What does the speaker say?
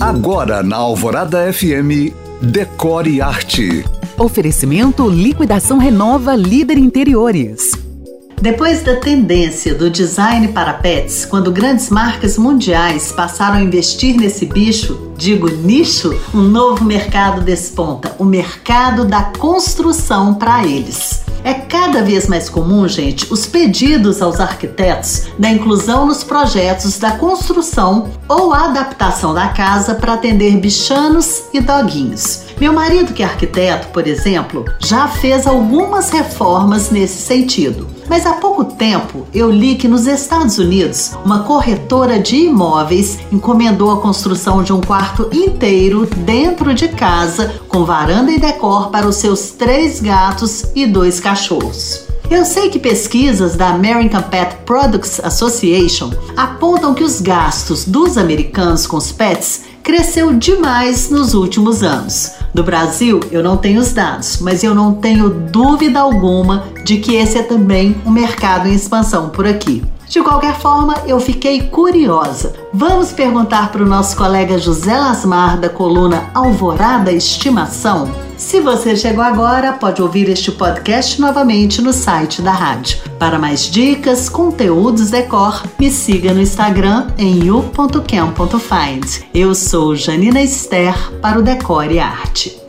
Agora na Alvorada FM, Decore Arte. Oferecimento Liquidação Renova Líder Interiores. Depois da tendência do design para pets, quando grandes marcas mundiais passaram a investir nesse bicho, digo nicho, um novo mercado desponta, o mercado da construção para eles. É cada vez mais comum, gente, os pedidos aos arquitetos da inclusão nos projetos da construção ou adaptação da casa para atender bichanos e doguinhos. Meu marido, que é arquiteto, por exemplo, já fez algumas reformas nesse sentido. Mas há pouco tempo eu li que nos Estados Unidos, uma corretora de imóveis encomendou a construção de um quarto inteiro dentro de casa, com varanda e decor para os seus três gatos e dois cachorros. Eu sei que pesquisas da American Pet Products Association apontam que os gastos dos americanos com os pets cresceu demais nos últimos anos. Do Brasil, eu não tenho os dados, mas eu não tenho dúvida alguma de que esse é também um mercado em expansão por aqui. De qualquer forma, eu fiquei curiosa. Vamos perguntar para o nosso colega José Lasmar, da coluna Alvorada Estimação? Se você chegou agora, pode ouvir este podcast novamente no site da rádio. Para mais dicas, conteúdos decor, me siga no Instagram em you.cam.find. Eu sou Janina Esther para o Decore Arte.